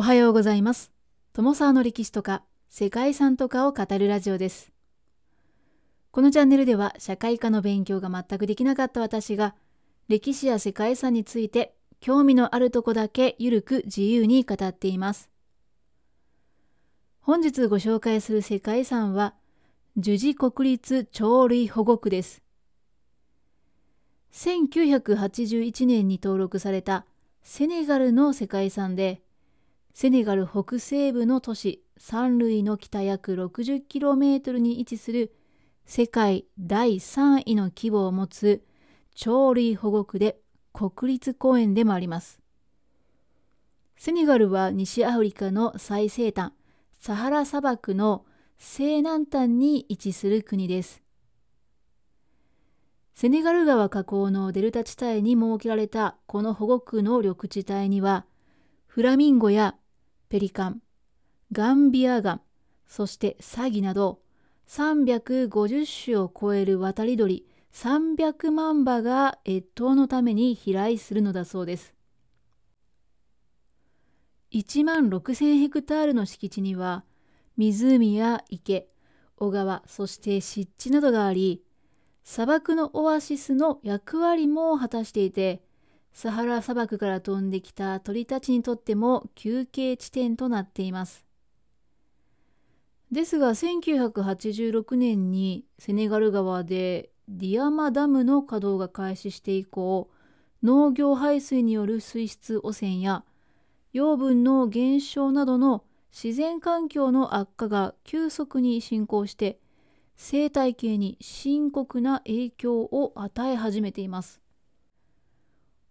おはようございます。友沢の歴史とか世界遺産とかを語るラジオです。このチャンネルでは社会科の勉強が全くできなかった私が歴史や世界遺産について興味のあるとこだけゆるく自由に語っています。本日ご紹介する世界遺産は樹寺国立鳥類保護区です。1981年に登録されたセネガルの世界遺産でセネガル北西部の都市サンルイの北約 60km に位置する世界第3位の規模を持つ鳥類保護区で国立公園でもあります。セネガルは西アフリカの最西端サハラ砂漠の西南端に位置する国です。セネガル川河口のデルタ地帯に設けられたこの保護区の緑地帯にはフラミンゴやペリカン、ガンビアガン、そしてサギなど350種を超える渡り鳥300万羽が越冬のために飛来するのだそうです。1万6000ヘクタールの敷地には湖や池、小川、そして湿地などがあり、砂漠のオアシスの役割も果たしていて、サハラ砂漠から飛んできた鳥たちにとっても休憩地点となっています。ですが1986年にセネガル川でディアマダムの稼働が開始して以降農業排水による水質汚染や養分の減少などの自然環境の悪化が急速に進行して生態系に深刻な影響を与え始めています。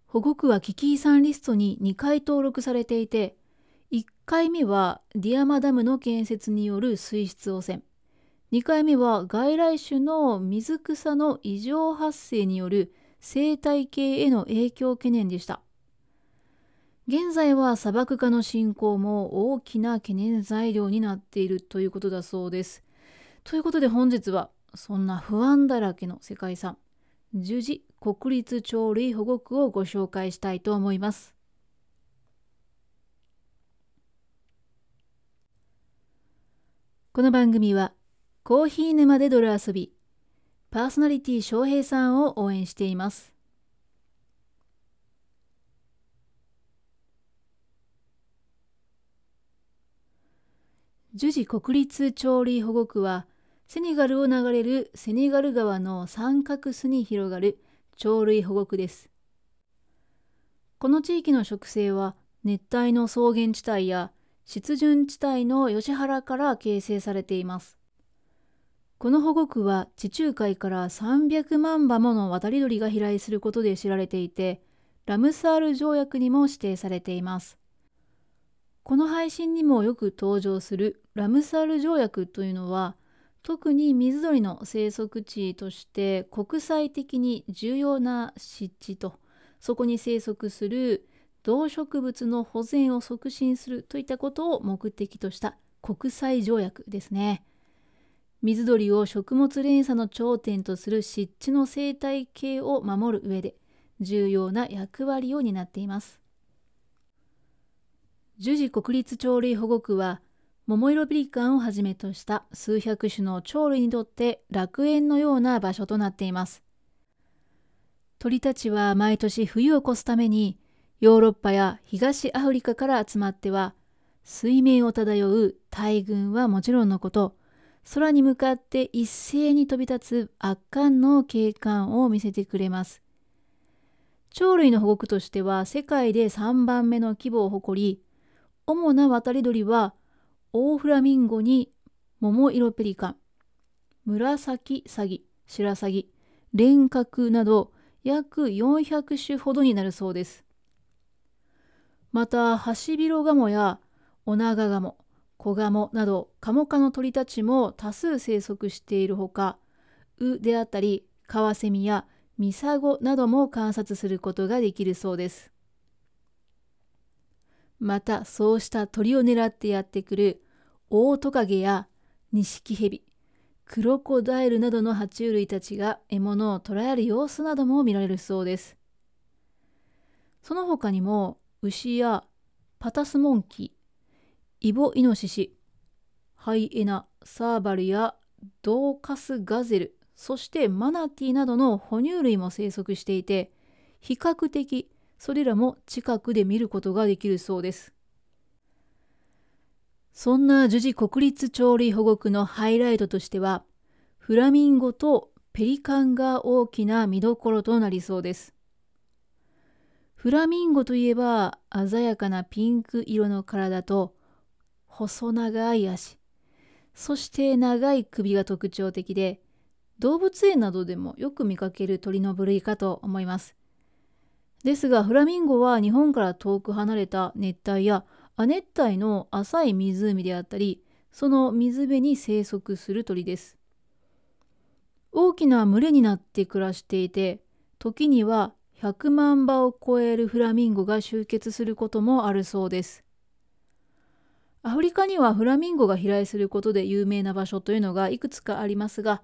保護区は危機遺産リストに2回登録されていて1回目はディアマダムの建設による水質汚染。2回目は外来種の水草の異常発生による生態系への影響懸念でした。現在は砂漠化の進行も大きな懸念材料になっているということだそうです。ということで本日はそんな不安だらけの世界遺産樹寺国立鳥類保護区をご紹介したいと思います。この番組はコーヒー沼で泥遊びパーソナリティ翔平さんを応援しています。樹寺国立鳥類保護区はセネガルを流れるセネガル川の三角巣に広がる鳥類保護区ですこの地域の植生は熱帯の草原地帯や湿潤地帯の吉原から形成されています。この保護区は地中海から300万羽もの渡り鳥が飛来することで知られていて、ラムサール条約にも指定されています。この配信にもよく登場するラムサール条約というのは、特に水鳥の生息地として国際的に重要な湿地と、そこに生息する動植物の保全を促進するといったことを目的とした国際条約ですね。水鳥を食物連鎖の頂点とする湿地の生態系を守る上で重要な役割を担っています。樹寺国立鳥類保護区は桃色ペリカンをはじめとした数百種の鳥類にとって楽園のような場所となっています。鳥たちは毎年冬を越すためにヨーロッパや東アフリカから集まっては水面を漂う大群はもちろんのこと空に向かって一斉に飛び立つ圧巻の景観を見せてくれます鳥類の保護区としては世界で3番目の規模を誇り主な渡り鳥はオオフラミンゴに桃色ペリカン紫サギ白サギ蓮角など約400種ほどになるそうです。またハシビロガモやオナガガモコガモなどカモ科の鳥たちも多数生息しているほかウであったりカワセミやミサゴなども観察することができるそうです。またそうした鳥を狙ってやってくるオオトカゲやニシキヘビクロコダイルなどの爬虫類たちが獲物を捕らえる様子なども見られるそうです。その他にも牛やパタスモンキーイボイノシシ、ハイエナ、サーバルやドーカスガゼル、そしてマナティなどの哺乳類も生息していて、比較的それらも近くで見ることができるそうです。そんな樹寺国立鳥類保護区のハイライトとしては、フラミンゴとペリカンが大きな見どころとなりそうです。フラミンゴといえば鮮やかなピンク色の体と細長い足、そして長い首が特徴的で、動物園などでもよく見かける鳥の部類かと思います。ですがフラミンゴは日本から遠く離れた熱帯や亜熱帯の浅い湖であったり、その水辺に生息する鳥です。大きな群れになって暮らしていて、時には100万羽を超えるフラミンゴが集結することもあるそうです。アフリカにはフラミンゴが飛来することで有名な場所というのがいくつかありますが、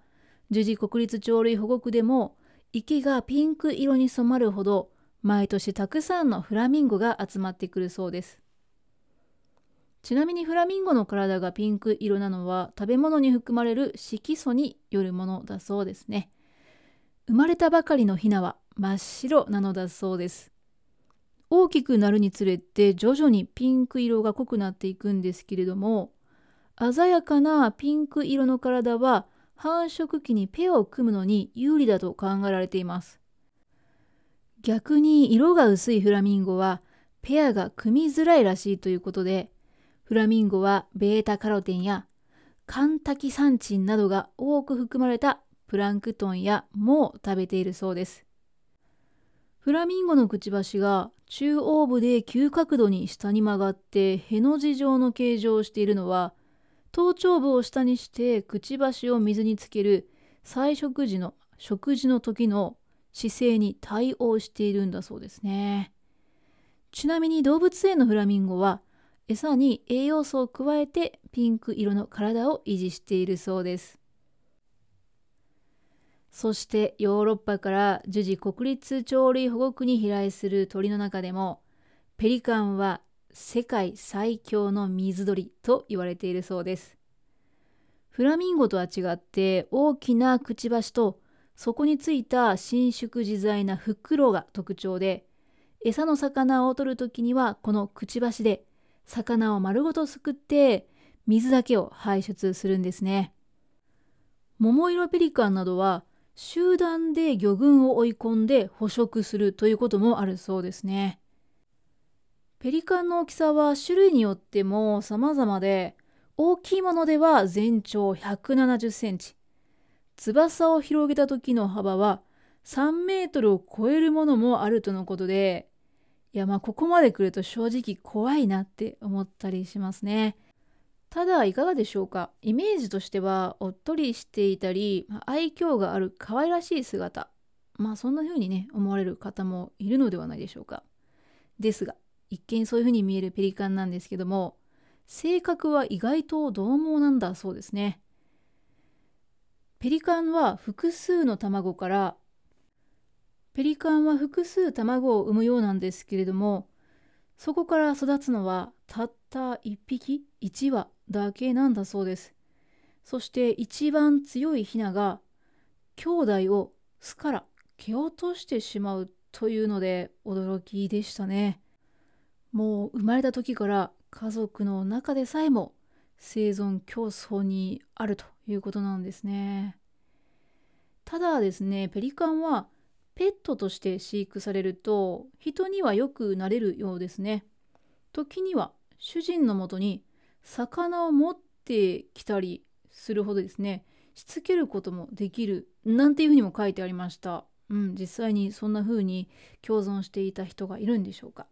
樹寺国立鳥類保護区でも池がピンク色に染まるほど毎年たくさんのフラミンゴが集まってくるそうです。ちなみにフラミンゴの体がピンク色なのは食べ物に含まれる色素によるものだそうですね。生まれたばかりのヒナは真っ白なのだそうです。大きくなるにつれて徐々にピンク色が濃くなっていくんですけれども鮮やかなピンク色の体は繁殖期にペアを組むのに有利だと考えられています。逆に色が薄いフラミンゴはペアが組みづらいらしいということでフラミンゴはベータカロテンやカンタキサンチンなどが多く含まれたプランクトンや藻を食べているそうです。フラミンゴのくちばしが中央部で急角度に下に曲がってへの字状の形状をしているのは頭頂部を下にしてくちばしを水につける菜食時の食事の時の姿勢に対応しているんだそうですね。ちなみに動物園のフラミンゴは餌に栄養素を加えてピンク色の体を維持しているそうです。そしてヨーロッパから樹寺国立鳥類保護区に飛来する鳥の中でもペリカンは世界最強の水鳥と言われているそうです。フラミンゴとは違って大きなくちばしとそこについた伸縮自在な袋が特徴で餌の魚を取る時にはこのくちばしで魚を丸ごとすくって水だけを排出するんですね。桃色ペリカンなどは集団で魚群を追い込んで捕食するということもあるそうですね。ペリカンの大きさは種類によっても様々で大きいものでは全長170センチ翼を広げた時の幅は3メートルを超えるものもあるとのことでいやまあここまで来ると正直怖いなって思ったりしますね。ただいかがでしょうか？イメージとしてはおっとりしていたり愛嬌がある可愛らしい姿まあそんな風にね思われる方もいるのではないでしょうか。ですが一見そういう風に見えるペリカンなんですけども性格は意外と獰猛なんだそうですね。ペリカンは複数の卵からペリカンは複数卵を産むようなんですけれどもそこから育つのはたった1匹1羽だけなんだそうです。そして一番強いヒナが兄弟を巣から蹴落としてしまうというので驚きでしたね。もう生まれた時から家族の中でさえも生存競争にあるということなんですねただですねペリカンはペットとして飼育されると人にはよくなれるようですね。時には主人のもとに魚を持ってきたりするほどですねしつけることもできるなんていうふうにも書いてありました。うん、実際にそんな風に共存していた人がいるんでしょうか。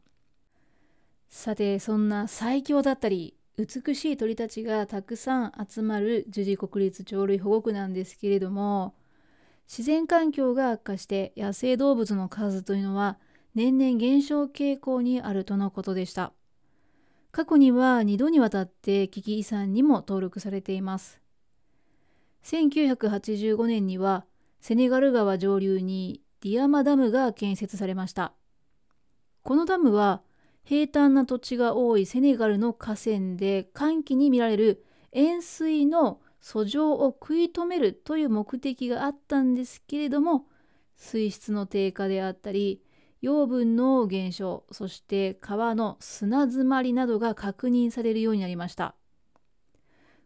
さてそんな最強だったり美しい鳥たちがたくさん集まる樹寺国立鳥類保護区なんですけれども自然環境が悪化して野生動物の数というのは年々減少傾向にあるとのことでした。過去には2度にわたって危機遺産にも登録されています。1985年にはセネガル川上流にディアマダムが建設されました。このダムは平坦な土地が多いセネガルの河川で乾季に見られる塩水の遡上を食い止めるという目的があったんですけれども水質の低下であったり養分の減少そして川の砂詰まりなどが確認されるようになりました。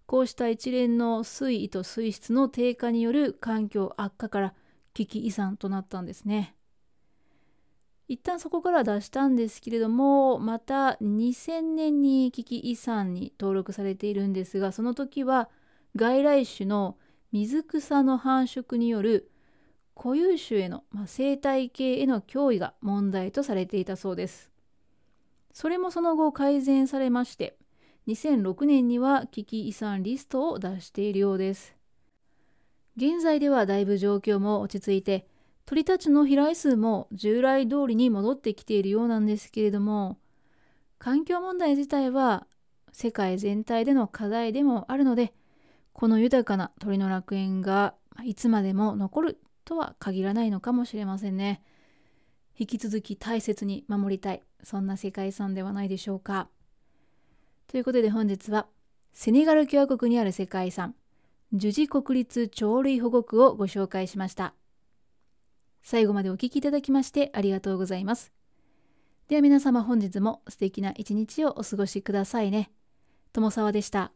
こうした一連の水位と水質の低下による環境悪化から危機遺産となったんですね。一旦そこから出したんですけれどもまた2000年に危機遺産に登録されているんですがその時は外来種の水草の繁殖による固有種への、まあ、生態系への脅威が問題とされていたそうです。それもその後改善されまして2006年には危機遺産リストを出しているようです。現在ではだいぶ状況も落ち着いて鳥たちの飛来数も従来通りに戻ってきているようなんですけれども環境問題自体は世界全体での課題でもあるのでこの豊かな鳥の楽園がいつまでも残るとは限らないのかもしれませんね。引き続き大切に守りたいそんな世界遺産ではないでしょうか。ということで本日はセネガル共和国にある世界遺産ジュジ国立鳥類保護区をご紹介しました。最後までお聴きいただきましてありがとうございます。では皆様本日も素敵な一日をお過ごしくださいね。友沢でした。